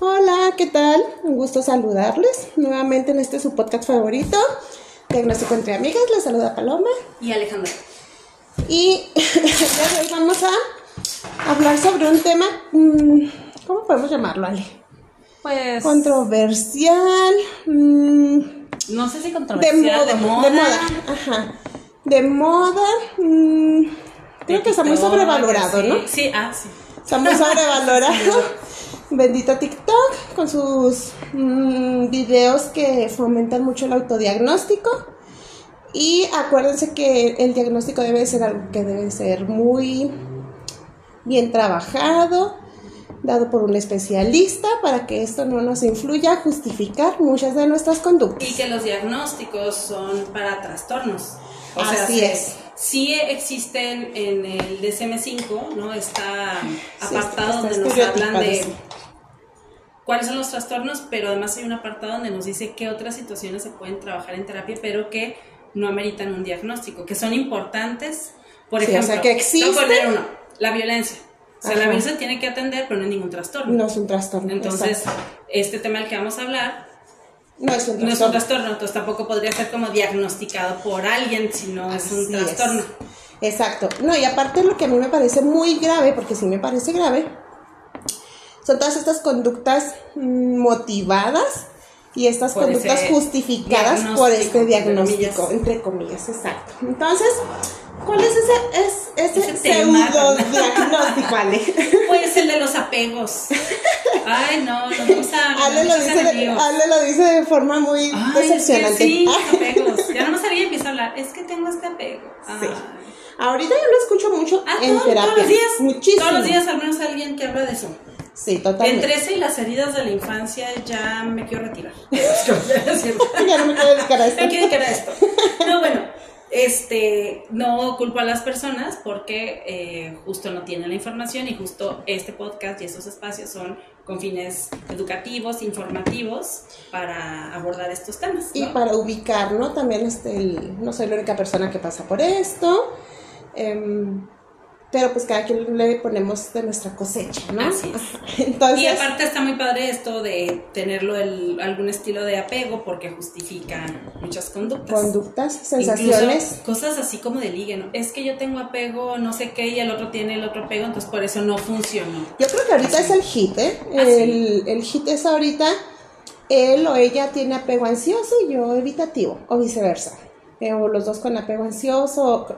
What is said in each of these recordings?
Hola, ¿qué tal? Un gusto saludarles nuevamente en este su podcast favorito, Diagnóstico entre Amigas. Les saluda Paloma. Y Alejandra. Y hoy vamos a hablar sobre un tema, mm, ¿cómo podemos llamarlo, Ale? Pues. Controversial. Mm, no sé si de controversial. moda, de moda. Ajá. De moda. mm, creo que está muy sobrevalorado. ¿no? Sí, ah, sí. Está muy sobrevalorado. Bendito TikTok con sus mm, videos que fomentan mucho el autodiagnóstico. Y acuérdense que el diagnóstico debe ser algo que debe ser muy bien trabajado, dado por un especialista, para que esto no nos influya a justificar muchas de nuestras conductas. Y que los diagnósticos son para trastornos. O Así sí- es. Sí existen en el DSM-5, ¿no? Está apartado está donde nos hablan de cuáles son los trastornos, pero además hay un apartado donde nos dice qué otras situaciones se pueden trabajar en terapia, pero que no ameritan un diagnóstico, que son importantes. Por Sí, o ejemplo, sea, que te voy a existen. poner uno, la violencia. O sea, la Ajá. violencia tiene que atender, pero no es ningún trastorno. No es un trastorno. Entonces, exacto. este tema del que vamos a hablar no es un no es un trastorno. trastorno, entonces tampoco podría ser como diagnosticado por alguien si no es un Así es. trastorno. Exacto. No, y aparte lo que a mí me parece muy grave, porque sí me parece grave, son todas estas conductas motivadas y estas Por conductas justificadas por este diagnóstico, entre comillas, exacto. Entonces, ¿cuál es ese, es, ese, Ese pseudo diagnóstico, Ale? Pues el de los apegos. Ay, no, nos vamos a. Ale, lo dice de. Ale lo dice de forma muy Ay, es que decepcionante. sí, apegos. Ya no más alguien empieza a hablar. Es que tengo este apego. Ay. Sí. Ahorita yo lo escucho mucho Ah, en todo- terapia. todos los días. Muchísimo. Todos los días al menos alguien que habla de eso. Sí, totalmente. Entre ese y las heridas de la infancia ya me quiero retirar. Ya no me quiero dedicar a esto. Me quiero dedicar a esto. No, bueno, este, no culpo a las personas porque eh, justo no tienen la información y justo este podcast y estos espacios son con fines educativos, informativos para abordar estos temas. Y para ubicar, ¿no? También este, el- no soy la única persona que pasa por esto. em, pero pues cada quien le ponemos de nuestra cosecha, ¿no? Así es. Entonces, Y aparte está muy padre esto de tenerlo el, algún estilo de apego porque justifica muchas conductas. conductas, sensaciones. Incluso cosas así como de ligue, ¿no? Es que yo tengo apego, no sé qué, y el otro tiene el otro apego, entonces por eso no funcionó. Yo creo que ahorita es el hit, ¿eh? El, el hit es ahorita, él o ella tiene apego ansioso y yo evitativo, o viceversa. Eh, o los dos con apego ansioso. O,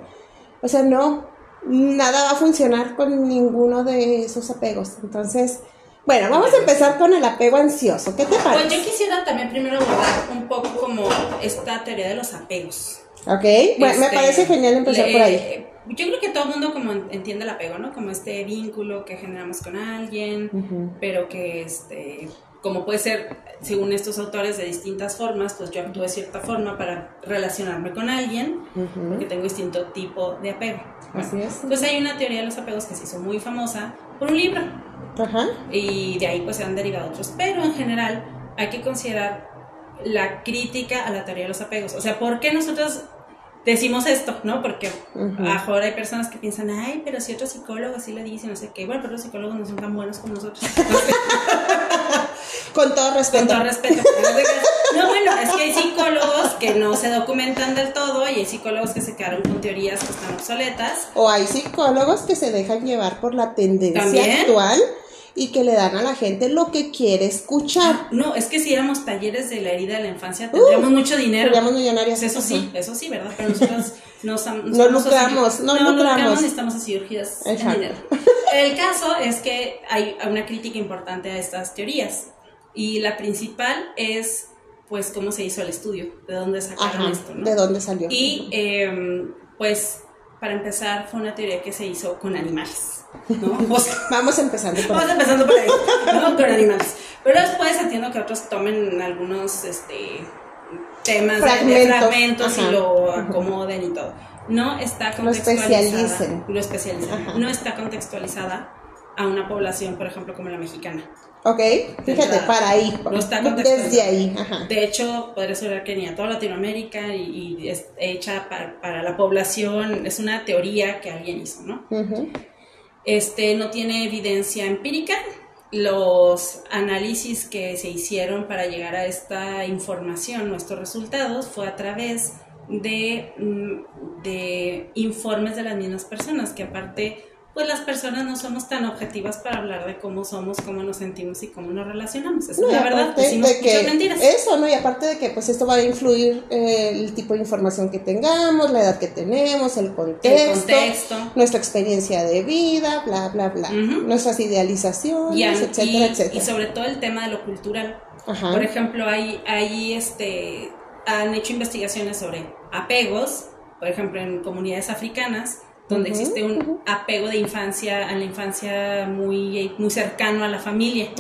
o sea, no, nada va a funcionar con ninguno de esos apegos. Entonces, bueno, vamos a empezar con el apego ansioso. ¿Qué te Pues parece? yo quisiera también primero abordar un poco como esta teoría de los apegos. Ok, bueno, me Este, parece genial empezar le- por ahí. Yo creo que todo el mundo como entiende el apego, ¿no? Como este vínculo que generamos con alguien, pero que este como puede ser, según estos autores, de distintas formas, pues yo actúo de cierta forma para relacionarme con alguien, Ujú. porque tengo distinto tipo de apego. Así es. Pues hay una teoría de los apegos que se hizo muy famosa por un libro, Ajá. y de ahí pues se han derivado otros, pero en general hay que considerar la crítica a la teoría de los apegos. O sea, ¿por qué nosotros decimos esto? ¿No? Porque Ujú. a lo mejor hay personas que piensan, ay, pero si otro psicólogo así le dice, no sé qué, bueno, pero los psicólogos no son tan buenos como nosotros. Con todo respeto. Con todo respeto. No, bueno, es que hay psicólogos que no se documentan del todo y hay psicólogos que se quedaron con teorías que están obsoletas. O hay psicólogos que se dejan llevar por la tendencia ¿También? actual y que le dan a la gente lo que quiere escuchar. No, es que si éramos talleres de la herida de la infancia, tendríamos mucho dinero. Seríamos millonarios. Pues eso sí, eso sí, ¿verdad? Pero nosotros no, sam- No lucramos, no no lucramos. y estamos así urgidas en dinero. El caso es que hay una crítica importante a estas teorías y la principal es, pues, cómo se hizo el estudio, de dónde sacaron Ajá. esto, ¿no? ¿De dónde salió? Y, em, pues, para empezar, fue una teoría que se hizo con animales, ¿no? Vamos empezando por Vamos ahí. empezando por ahí, ¿no? Con animales. Pero después entiendo que otros tomen algunos este, temas de- de Fragmentos, fragmentos ajá. y lo acomoden y todo. No está Lo contextualizada. especialicen. Lo especialicen. Ajá. No está contextualizada a una población, por ejemplo, como la mexicana. Ok, fíjate, para ahí. No está Desde ahí, ajá. De hecho, podría asegurar que ni a toda Latinoamérica y, y es hecha para, para la población, es una teoría que alguien hizo, ¿no? Ujú. Este no tiene evidencia empírica. Los análisis que se hicieron para llegar a esta información, nuestros resultados, fue a través de, mm, de informes de las mismas personas, que aparte pues las personas no somos tan objetivas para hablar de cómo somos, cómo nos sentimos y cómo nos relacionamos. Eso es la verdad, decimos de que mentiras. Eso, ¿no? Y aparte de que pues esto va a influir eh, el tipo de información que tengamos, la edad que tenemos, el contexto, nuestra experiencia de vida, bla, bla, bla, nuestras idealizaciones, etcétera, etcétera. Y sobre todo el tema de lo cultural. Por ejemplo, hay, hay este, han hecho investigaciones sobre apegos, por ejemplo, en comunidades africanas, donde existe un apego de infancia a la infancia muy, muy cercano a la familia.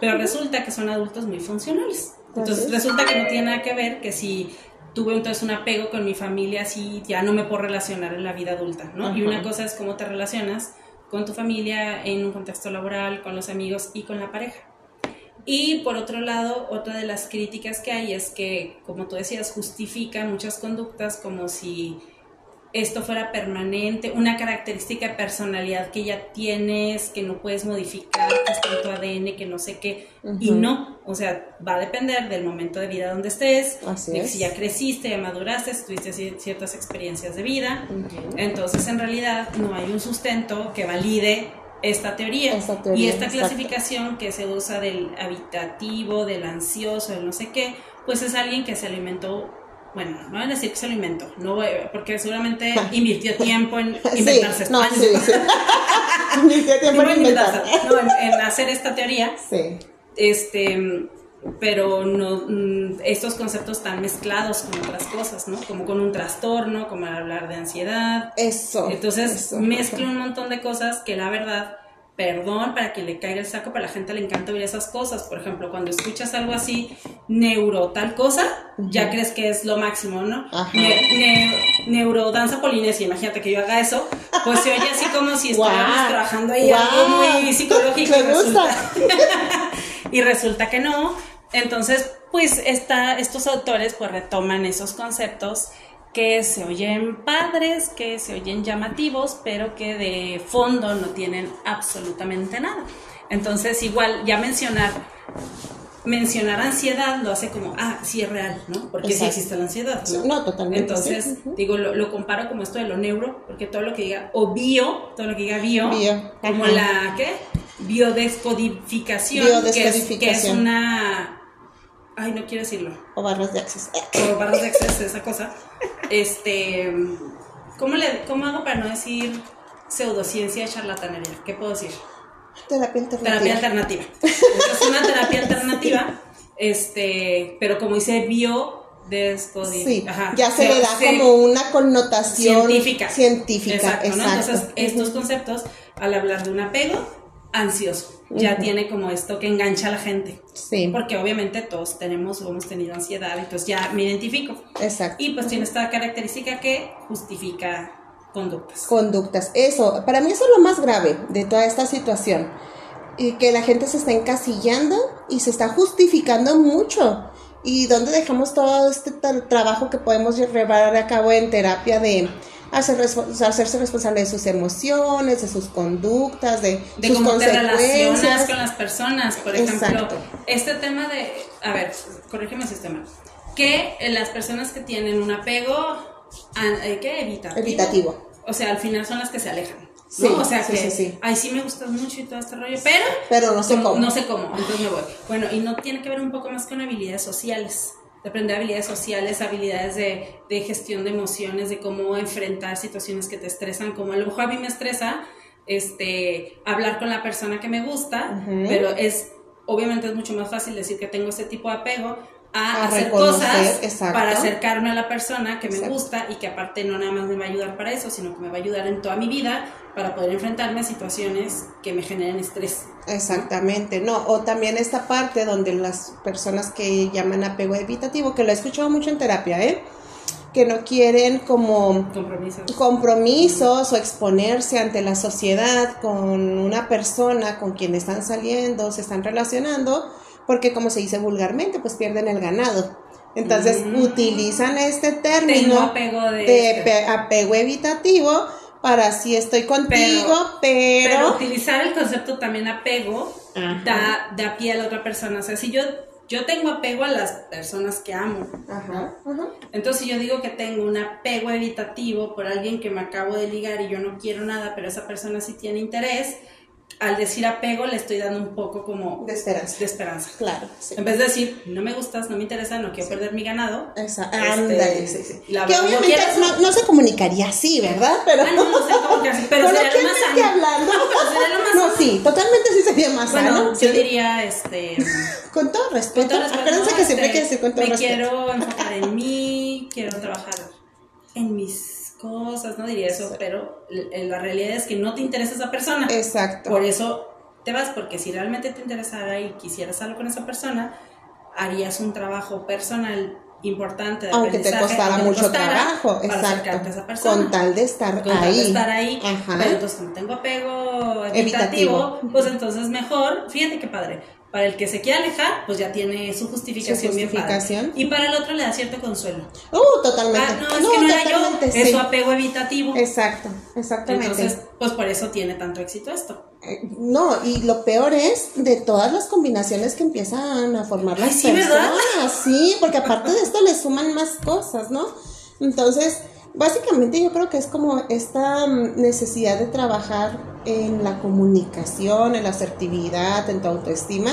Pero resulta que son adultos muy funcionales. Entonces resulta que no tiene nada que ver que si tuve entonces un apego con mi familia, así ya no me puedo relacionar en la vida adulta, ¿no? Y una cosa es cómo te relacionas con tu familia en un contexto laboral, con los amigos y con la pareja. Y por otro lado, otra de las críticas que hay es que, como tú decías, justifica muchas conductas como si esto fuera permanente, una característica de personalidad que ya tienes, que no puedes modificar, que está en tu ADN, que no sé qué, y no, o sea, va a depender del momento de vida donde estés, de si ya creciste, ya maduraste, si tuviste ciertas experiencias de vida, entonces en realidad no hay un sustento que valide esta teoría, y esta clasificación que se usa del habitativo, del ansioso, del no sé qué, pues es alguien que se alimentó bueno, no van a decir que se lo inventó, no porque seguramente invirtió tiempo en inventarse no, sí, sí. invirtió tiempo en inventar. No, en, hacer esta teoría. Sí. Este, pero no mm, estos conceptos están mezclados con otras cosas, ¿no? Como con un trastorno, como hablar de ansiedad. Eso. Entonces mezcla un montón de cosas que la verdad perdón para que le caiga el saco, para la gente le encanta oír esas cosas. Por ejemplo, cuando escuchas algo así, neuro tal cosa, ya crees que es lo máximo, ¿no? neurodanza polinesia, imagínate que yo haga eso, pues se oye así como si estuviéramos trabajando ahí algo muy psicológico. Me gusta. y resulta que no. Entonces, pues está, estos autores pues retoman esos conceptos que se oyen padres, que se oyen llamativos, pero que de fondo no tienen absolutamente nada. Entonces, igual, ya mencionar, mencionar ansiedad lo hace como, ah, sí es real, ¿no? Porque sí existe la ansiedad. ¿no? totalmente. Entonces, digo, lo, comparo como esto de lo neuro, porque todo lo que diga, o bio, todo lo que diga bio, como la, ¿qué? Biodescodificación, Biodescodificación. Que, es, que es una Ay, no quiero decirlo. O barras de acceso. O barras de acceso, esa cosa. Este. ¿Cómo, le, ¿Cómo hago para no decir pseudociencia charlatanería? ¿Qué puedo decir? Terapia alternativa. Terapia alternativa. es una terapia alternativa, este, pero como dice bio Sí, ya se le da como una connotación científica. Científica, exacto. Entonces, estos conceptos, al hablar de un apego, ansioso. Ya tiene como esto que engancha a la gente. Sí. Porque obviamente todos tenemos o hemos tenido ansiedad, entonces ya me identifico. Exacto. Y pues tiene esta característica que justifica conductas. Conductas, eso. Para mí eso es lo más grave de toda esta situación. Y que la gente se está encasillando y se está justificando mucho. ¿Y dónde dejamos todo este trabajo que podemos llevar a cabo en terapia de hacerse responsable de sus emociones, de sus conductas, de, de sus cómo te relacionas con las personas. Por ejemplo, este tema de, a ver, corrígeme si estoy mal, que las personas que tienen un apego, eh, ¿qué? Evitativo. Evitativo. O sea, al final son las que se alejan. Sí, O sea que, sí, ay, sí me gustas mucho y todo este rollo, pero... Pero no sé cómo. No sé cómo, entonces me voy. Bueno, y no tiene que ver un poco más con habilidades sociales de aprender habilidades sociales, habilidades de, de, gestión de emociones, de cómo enfrentar situaciones que te estresan, como a lo mejor a mí me estresa este, hablar con la persona que me gusta, pero es, obviamente es mucho más fácil decir que tengo ese tipo de apego a, hacer cosas para acercarme a la persona que me gusta y que aparte no nada más me va a ayudar para eso, sino que me va a ayudar en toda mi vida para poder enfrentarme a situaciones que me generen estrés. Exactamente, no, o también esta parte donde las personas que llaman apego evitativo, que lo he escuchado mucho en terapia, ¿eh? que no quieren como compromisos. compromisos o exponerse ante la sociedad con una persona con quien están saliendo, se están relacionando, porque como se dice vulgarmente, pues pierden el ganado. Entonces mm. utilizan este término apego de, de este. apego evitativo para si estoy contigo, pero, pero... utilizar el concepto también apego da, da pie a la otra persona. O sea, si yo yo tengo apego a las personas que amo. Ajá, ajá. Entonces, si yo digo que tengo un apego evitativo por alguien que me acabo de ligar y yo no quiero nada, pero esa persona sí tiene interés, al decir apego le estoy dando un poco como De esperanza. de esperanza. Claro, sí. En vez de decir, no me gustas, no me interesa, no quiero perder mi ganado. Esa, este, ándale, sí, sí. la que obviamente quieres- no, no se comunicaría así, ¿verdad? Pero Ah, no, no que así, pero sería lo más sano. hablando. No, pero sería lo más No, sano. sí, totalmente sí sería más Bueno, sano. yo diría, este... Con todo respeto. Con todo respeto, Acuérdense que siempre hay que este, decir con todo me respeto. quiero enfocar en mí, quiero trabajar en mis cosas, no diría eso, pero l- la realidad es que no te interesa esa persona. Exacto. Por eso te vas, porque si realmente te interesara y quisieras algo con esa persona, harías un trabajo personal importante de Aunque te costara aunque mucho costara, trabajo, para acercarte a esa exacto. persona. Con tal de estar Con tal de estar ahí. Ajá. Pero entonces, como tengo apego evitativo, pues entonces mejor, fíjate qué padre. Para el que se quiera alejar, pues ya tiene su justificación, Su bien padre. Y para el otro le da cierto consuelo. Uh, totalmente. Ah, no, es que no era yo, es su apego evitativo. Exacto, exactamente. Entonces, pues por eso tiene tanto éxito esto. Eh, No, y lo peor es de todas las combinaciones que empiezan a formar las Ay, sí, ¿verdad? personas. Sí, porque aparte de esto le suman más cosas, ¿no? Entonces, básicamente yo creo que es como esta mm, necesidad de trabajar en la comunicación, en la asertividad, en tu autoestima,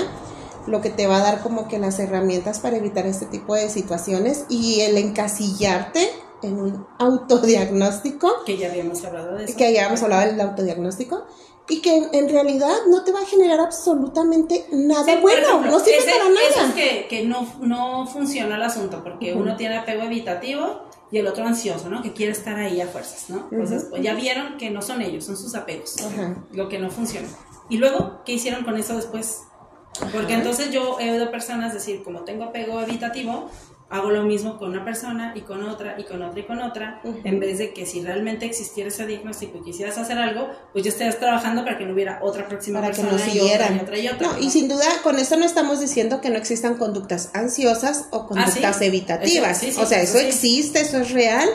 lo que te va a dar como que las herramientas para evitar este tipo de situaciones y el encasillarte en un autodiagnóstico Que ya habíamos hablado de eso. que ya habíamos hablado del autodiagnóstico y que en realidad no te va a generar absolutamente nada Sí, bueno, ejemplo, no sirve ese- para Eso nada. es que, que no, no funciona el asunto, porque uno tiene apego evitativo y el otro ansioso, ¿no? Que quiere estar ahí a fuerzas, ¿no? Entonces, pues ya vieron que no son ellos, son sus apegos, Ajá. lo que no funciona. Y luego, ¿qué hicieron con eso después? Porque entonces yo he oído personas decir, como tengo apego evitativo, hago lo mismo con una persona y con otra y con otra y con otra, en vez de que si realmente existiera ese diagnóstico y quisieras hacer algo, pues ya estarías trabajando para que no hubiera otra próxima para que persona y otra y otra y otra. No, y sin duda, con esto no estamos diciendo que no existan conductas ansiosas o conductas Ah, sí. evitativas. Eso- sí, sí, o sea, eso existe, eso es real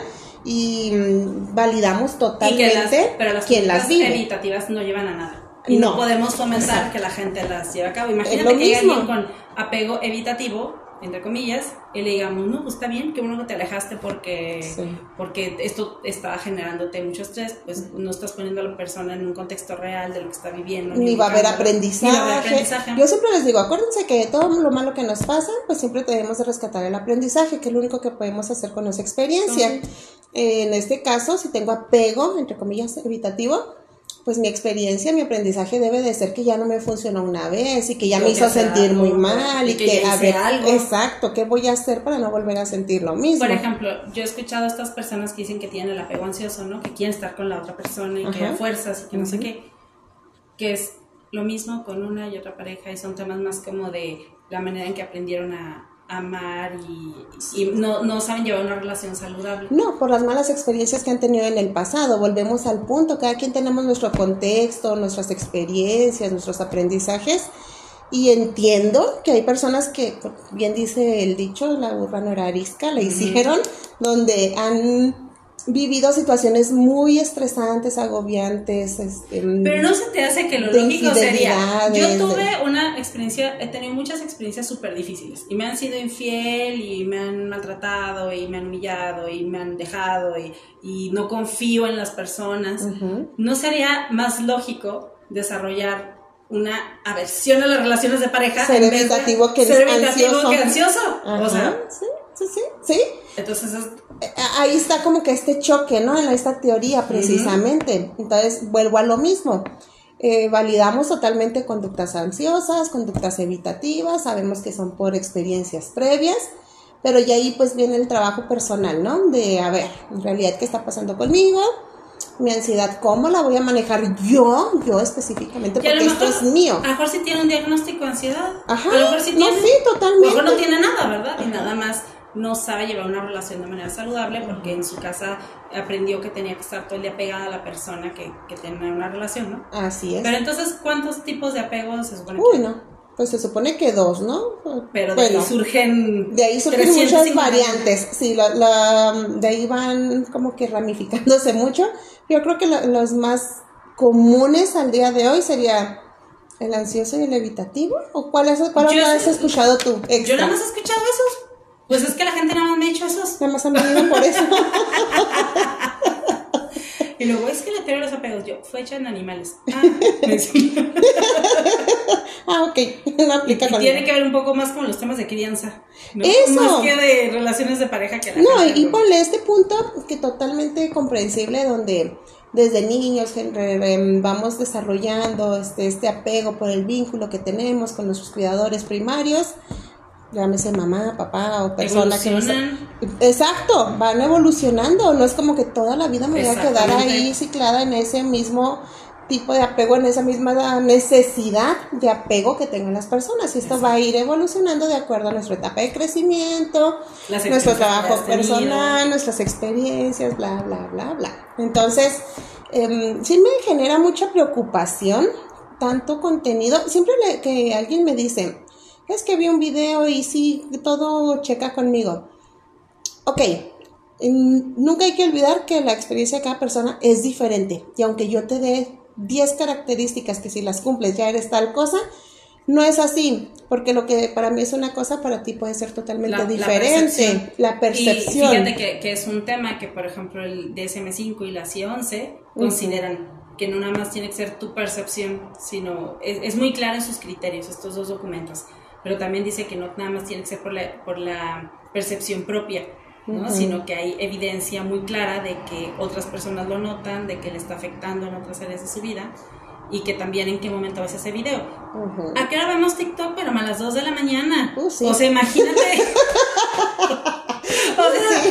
y mm, validamos Y que totalmente las, pero las quien las conductas vive. evitativas no llevan a nada. Y no, No. podemos fomentar que la gente las lleve a cabo. Imagínate que mismo. alguien con apego evitativo, entre comillas, y le digamos, no, pues está bien, que bueno que te alejaste porque, Sí. porque esto está generándote mucho estrés, pues no estás poniendo a la persona en un contexto real de lo que está viviendo. Ni va a haber aprendizaje. Ni va a haber aprendizaje. Yo siempre les digo, acuérdense que todo lo malo que nos pasa, pues siempre debemos de rescatar el aprendizaje, que es lo único que podemos hacer con esa experiencia. En este caso, si tengo apego, entre comillas, evitativo, pues mi experiencia, mi aprendizaje debe de ser que ya no me funcionó una vez y que ya me que hizo sentir algo, muy mal y y que que, a ver, algo. exacto, ¿qué voy a hacer para no volver a sentir lo mismo? Por ejemplo, yo he escuchado a estas personas que dicen que tienen el apego ansioso, ¿no? Que quieren estar con la otra persona y que Ajá. a fuerzas y que no sé Ujú. qué. Que es lo mismo con una y otra pareja y son temas más como de la manera en que aprendieron a amar y, y no, no saben llevar una relación saludable. No, por las malas experiencias que han tenido en el pasado. Volvemos al punto, cada quien tenemos nuestro contexto, nuestras experiencias, nuestros aprendizajes. Y entiendo que hay personas que, bien dice el dicho, la burra no era arisca, la hicieron, donde han vivido situaciones muy estresantes, agobiantes. Este, Pero no se te hace que lo lógico sería. Yo tuve una experiencia, he tenido muchas experiencias súper difíciles y me han sido infiel y me han maltratado y me han humillado y me han dejado y, y no confío en las personas. ¿No sería más lógico desarrollar una aversión a las relaciones de pareja Ser evitativo que ser evitativo ansioso. que ansioso? Ajá, O sea, sí, sí, sí, sí. entonces es- Ahí está como que este choque, ¿no? En esta teoría precisamente. Entonces, vuelvo a lo mismo. Eh, validamos totalmente conductas ansiosas, conductas evitativas, sabemos que son por experiencias previas, pero ya ahí pues viene el trabajo personal, ¿no? De, a ver, en realidad, ¿qué está pasando conmigo? Mi ansiedad, ¿cómo la voy a manejar yo? Yo específicamente, porque esto es mío. a lo mejor sí tiene un diagnóstico de ansiedad. Ajá, a lo mejor sí no, tiene. sí, totalmente. A lo mejor no tiene nada, ¿verdad? Y nada más no sabe llevar una relación de manera saludable porque en su casa aprendió que tenía que estar todo el día pegada a la persona que, que tenía una relación, ¿no? Así es. Pero entonces, ¿cuántos tipos de apegos se supone Uy, que no. Pues se supone que dos, ¿no? Pero de Bueno. ahí surgen. De ahí surgen 350. muchas variantes, sí, la, la- de ahí van como que ramificándose mucho. Yo creo que lo- los más comunes al día de hoy sería ¿El ansioso y el evitativo? ¿O cuál, es, cuál has escuchado tú? Yo nada más he escuchado esos. Pues es que la gente nada más me ha hecho esos. Nada más han venido por eso. y luego es que la teoría de los apegos, yo, fue hecha en animales. Ah, ok, no aplica y, Tiene que ver un poco más con los temas de crianza. Eso. Más que de relaciones de pareja que la No, y, y ponle este punto que totalmente comprensible donde desde niños vamos desarrollando este, este apego por el vínculo que tenemos con nuestros cuidadores primarios, llámese mamá, papá o persona que nos... Exacto, van evolucionando, no es como que toda la vida me voy a quedar ahí ciclada en ese mismo tipo de apego, en esa misma necesidad de apego que tengan las personas. Y esto va a ir evolucionando de acuerdo a nuestra etapa de crecimiento, nuestro trabajo personal, nuestras experiencias, bla, bla, bla, bla. Entonces, eh, sí me genera mucha preocupación tanto contenido. Siempre que alguien me dice, es que vi un video y sí, todo checa conmigo. Ok, nunca hay que olvidar que la experiencia de cada persona es diferente. Y aunque yo te dé 10 características que si las cumples ya eres tal cosa, no es así, porque lo que para mí es una cosa, para ti puede ser totalmente diferente. La percepción. Y fíjate que, es un tema que, por ejemplo, el DSM5 y la CI11 consideran que no nada más tiene que ser tu percepción, sino es, muy claro en sus criterios, estos dos documentos, pero también dice que no nada más tiene que ser por la, por la percepción propia, sino que hay evidencia muy clara de que otras personas lo notan, de que le está afectando en otras áreas de su vida y que también en qué momento ves ese video. ¿A qué hora vemos TikTok? Pero a las 2 de la mañana. Uh, o sea, imagínate. o sea,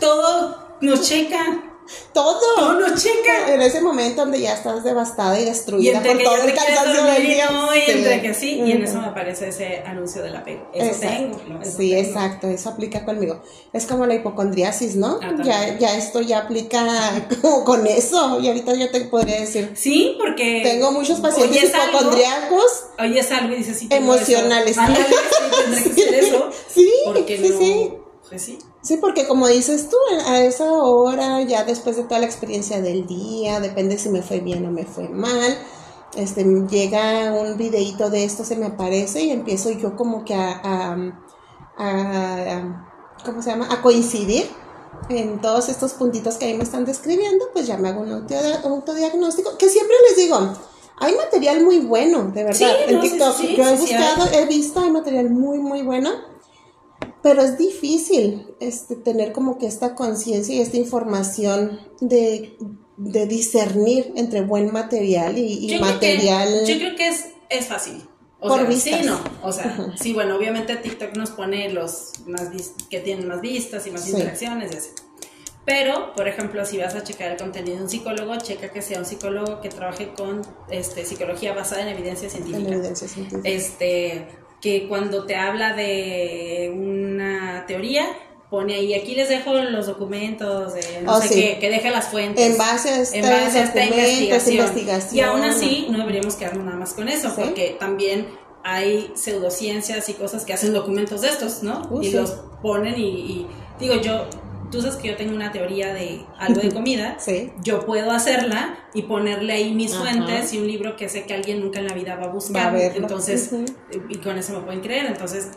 todo nos checa todo. Todo no checa. En ese momento donde ya estás devastada y destruida por todo el cansancio del día. y entre que sí, y en eso me aparece ese anuncio del apego. Eso tengo. sí, exacto, eso aplica conmigo. Es como la hipocondriasis, ¿no? Ah, ya, ya esto ya aplica como con eso. Y ahorita yo te podría decir. Sí, porque. Tengo muchos pacientes hipocondriacos. Oye, es algo y dices, sí, emocionales. Eso. sí, que ser eso. Sí, sí, sí. Pues sí. Sí, porque como dices tú, a esa hora, ya después de toda la experiencia del día, depende si me fue bien o me fue mal, este, llega un videito de esto, se me aparece y empiezo yo como que a, a, ¿cómo se llama? A coincidir en todos estos puntitos que ahí me están describiendo, pues ya me hago un autodiagnóstico, que siempre les digo, hay material muy bueno, de verdad, en TikTok. yo he buscado, he visto, hay material muy, muy bueno pero es difícil este, tener como que esta conciencia y esta información de, discernir entre buen material y, material. yo creo que es, es fácil. O por sea, Sí, no. O sea, sí, bueno, obviamente TikTok nos pone los más que tienen más vistas y más interacciones y así. Pero, por ejemplo, si vas a checar el contenido de un psicólogo, checa que sea un psicólogo que trabaje con este, psicología basada en evidencia científica. En evidencia científica. Este, que cuando te habla de una teoría, pone ahí, aquí les dejo los documentos, de no oh, sé qué, que deje las fuentes. En base a, esta, investigación. Y aún así, no deberíamos quedarnos nada más con eso, porque también hay pseudociencias y cosas que hacen documentos de estos, ¿no? Uh, y los ponen y, digo yo, tú sabes que yo tengo una teoría de algo de comida, sí. yo puedo hacerla y ponerle ahí mis fuentes y un libro que sé que alguien nunca en la vida va a buscar. entonces, y con eso me pueden creer. Entonces,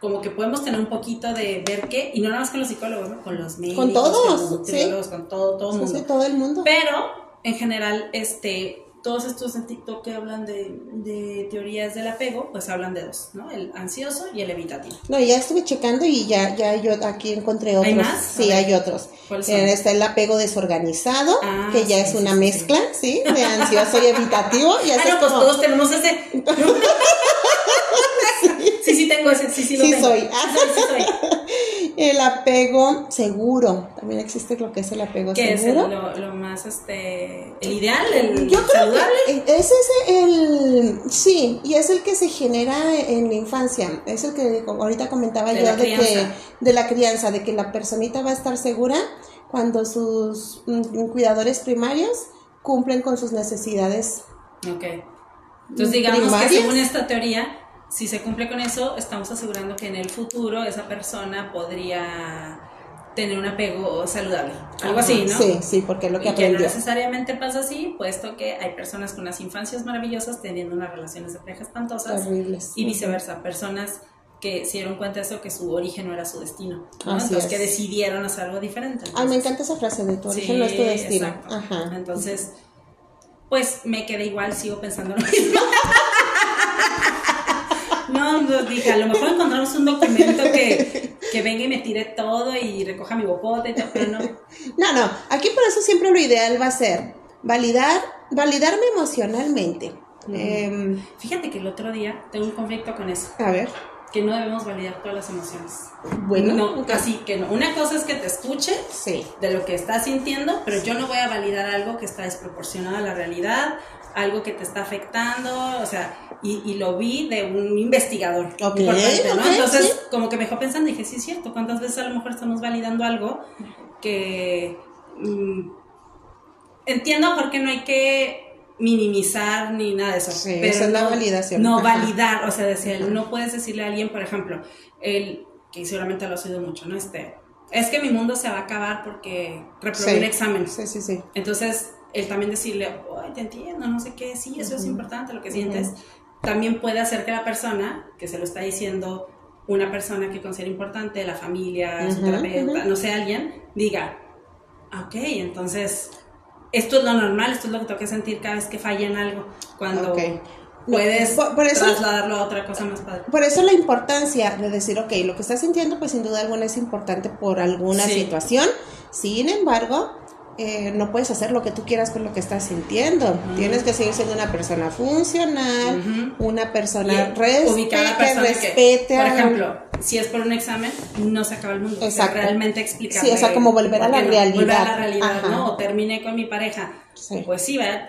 como que podemos tener un poquito de ver qué, y no nada más con los psicólogos, con los médicos, con todos, con, con todo, todo mundo. todo el mundo. Pero, en general, este, todos estos en TikTok que hablan de, teorías del apego, pues hablan de dos, ¿no? El ansioso y el evitativo. No, ya estuve checando y ya, ya yo aquí encontré otros. ¿Hay más? Sí, hay otros. Eh, está el apego desorganizado, ah, que ya es una mezcla, sí, de ansioso y evitativo. Y ah, no, pues todos tenemos ese. sí, sí tengo ese, sí, sí lo sí tengo. Soy. sí, soy. El apego seguro. También existe lo que es el apego ¿Qué seguro. es lo, más, este, el ideal, el Yo saludable? Creo que ese es el, sí, y es el que se genera en la infancia. Es el que ahorita comentaba yo de que, de la crianza, de que la personita va a estar segura cuando sus mm, cuidadores primarios cumplen con sus necesidades. Ok. Entonces digamos que según esta teoría, si se cumple con eso, estamos asegurando que en el futuro esa persona podría tener un apego saludable. Algo así, ¿no? Sí, sí, porque es lo que y que no aprendió. necesariamente pasa así, puesto que hay personas con unas infancias maravillosas teniendo unas relaciones de pareja espantosas Horribles. y viceversa, personas que se dieron cuenta de eso, que su origen no era su destino, ¿no? Entonces es. que decidieron hacer algo diferente. Ay, me Entonces, encanta esa frase de tu origen sí, no es tu destino. exacto. Ajá. Entonces, pues me quedé igual, sigo pensando lo mismo. No, no, dije, a lo mejor encontramos un documento que, que venga y me tire todo y recoja mi bopote y todo, pero no. No, no, aquí por eso siempre lo ideal va a ser validar, validarme emocionalmente. Em, Fíjate que el otro día tengo un conflicto con eso, a ver, que no debemos validar todas las emociones. bueno, No, casi que no. Una cosa es que te escuche sí, de lo que estás sintiendo, pero yo no voy a validar algo que está desproporcionado a la realidad, algo que te está afectando, o sea, y, y lo vi de un investigador. Ok, importante, ¿no? Entonces, sí. como que me dejó pensando, dije, sí es cierto, ¿cuántas veces a lo mejor estamos validando algo que... mm, entiendo por qué no hay que minimizar ni nada de eso. Sí, pero esa es la no- validación. No Ajá. validar, o sea, decir, no puedes decirle a alguien, por ejemplo, el que seguramente lo has oído mucho, ¿no? Este, es que mi mundo se va a acabar porque reprobé Sí. un examen. sí, sí, sí. Entonces, el también decirle, ay, te entiendo, no sé qué, sí, eso es importante, lo que sientes, también puede hacer que la persona que se lo está diciendo, una persona que considera importante, la familia, su terapeuta, no sé, alguien, diga, "Ah, ok, entonces, esto es lo normal, esto es lo que tengo que sentir cada vez que falla en algo, cuando puedes Por- por eso- trasladarlo a otra cosa más padre. Por eso la importancia de decir, ok, lo que estás sintiendo, pues sin duda alguna es importante por alguna Sí. situación. Sin embargo, eh, no puedes hacer lo que tú quieras con lo que estás sintiendo. Tienes que seguir siendo una persona funcional, una persona Y res- ubicar a la que persona que, respete por ejemplo, si es por un examen, no se acaba el mundo. O sea, Exacto. realmente explicar. Sí, o sea, como volver a la Volver a realidad. la realidad, Ajá. ¿no? O terminé con mi pareja. Sí. Pues sí, ¿verdad?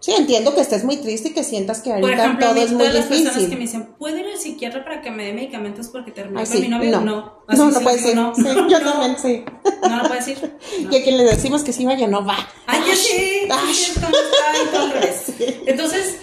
Sí, entiendo que estés muy triste y que sientas que ahorita ejemplo, todo es muy las personas que me dicen, ¿puedo ir al psiquiatra para que me dé medicamentos porque terminé con mi novio? no, No. Así no, no sí, puede ser. no. Sí, yo No. también, sí. No lo puedes decir. No. Y a quien le decimos que sí vaya, no va. Ay, ya sí. Entonces,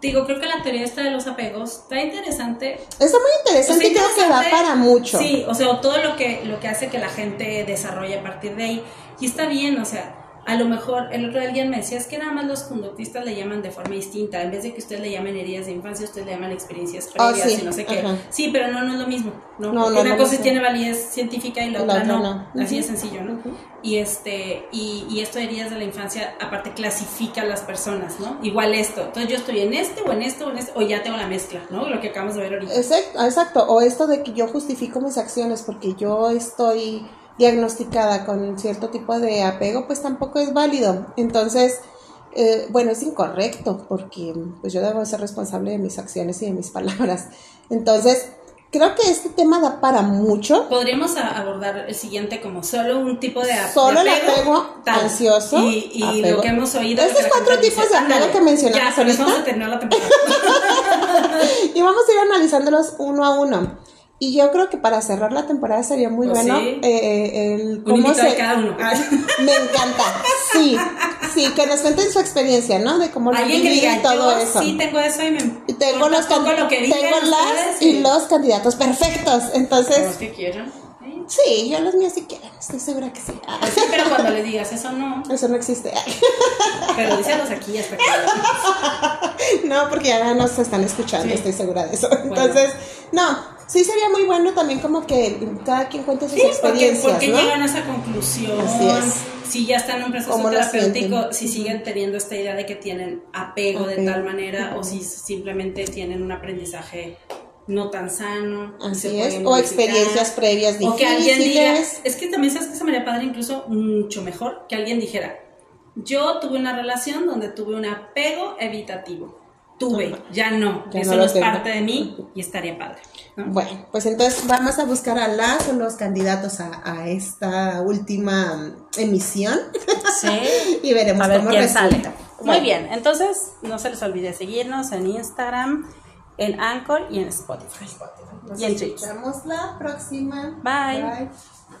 digo, creo que la teoría esta de los apegos está interesante. Está muy interesante O sea, y creo que da para mucho. Sí, o sea, todo lo que, lo que hace que la gente desarrolle a partir de ahí. Y está bien, o sea, a lo mejor el otro día alguien me decía, es que nada más los conductistas le llaman de forma distinta. En vez de que ustedes le llamen heridas de infancia, ustedes le llaman experiencias Ah, previas sí, y no sé qué. ajá. Sí, pero no, no es lo mismo. No, No, Porque no, una no cosa tiene validez científica y la, otra, no. Así de sencillo, ¿no? Y este, y, y esto de heridas de la infancia, aparte clasifica a las personas, ¿no? Igual esto. Entonces yo estoy en este o en este o en este, o ya tengo la mezcla, ¿no? Lo que acabamos de ver ahorita. Exacto, exacto. O esto de que yo justifico mis acciones porque yo estoy diagnosticada con cierto tipo de apego, pues tampoco es válido. Entonces, eh, bueno, es incorrecto porque pues yo debo ser responsable de mis acciones y de mis palabras. Entonces, creo que este tema da para mucho. Podríamos abordar el siguiente como solo un tipo de, a- Solo el de apego, apego tal. ansioso, Y, y apego. lo que hemos oído. Estos cuatro tipos de apego que mencionamos Ya, con eso ahorita. vamos a terminar la temporada. Y vamos a ir analizándolos uno a uno. Y yo creo que para cerrar la temporada sería muy Pues bueno sí. eh, el Un cómo invitado se... de cada uno. Me encanta, sí, sí, que nos cuenten su experiencia, ¿no? De cómo lo y todo yo eso. sí tengo eso y me tengo los, can- lo que tengo las ustedes y los candidatos perfectos. Entonces, Los que quieran. Sí. yo los míos sí quieren, estoy segura que sí. Ah, Sí, pero cuando le digas eso no, Eso no existe. pero díselos aquí hasta que No, porque ya nos están escuchando, Sí. estoy segura de eso. Entonces, no, sí sería muy bueno también como que cada quien cuente sus Sí, porque, experiencias, porque ¿no? llegan a esa conclusión. Así es. Si ya están en un proceso ¿Cómo lo terapéutico, si siguen teniendo esta idea de que tienen apego de tal manera o si simplemente tienen un aprendizaje no tan sano. Así es, o modificar. experiencias previas O que alguien diga, difíciles. es que también sabes que se me haría padre incluso mucho mejor que alguien dijera, yo tuve una relación donde tuve un apego evitativo. Tuve, ya no, Ya eso no no, lo es tengo. parte de mí y estaría padre. ¿no? Bueno, pues entonces vamos a buscar a las o los candidatos a, a esta última emisión Sí. y veremos A ver cómo quién resulta. sale. Muy bien, entonces no se les olvide seguirnos en Instagram, en Anchor y en Spotify. Nos Y en Twitch. escuchamos la próxima. Bye. Bye.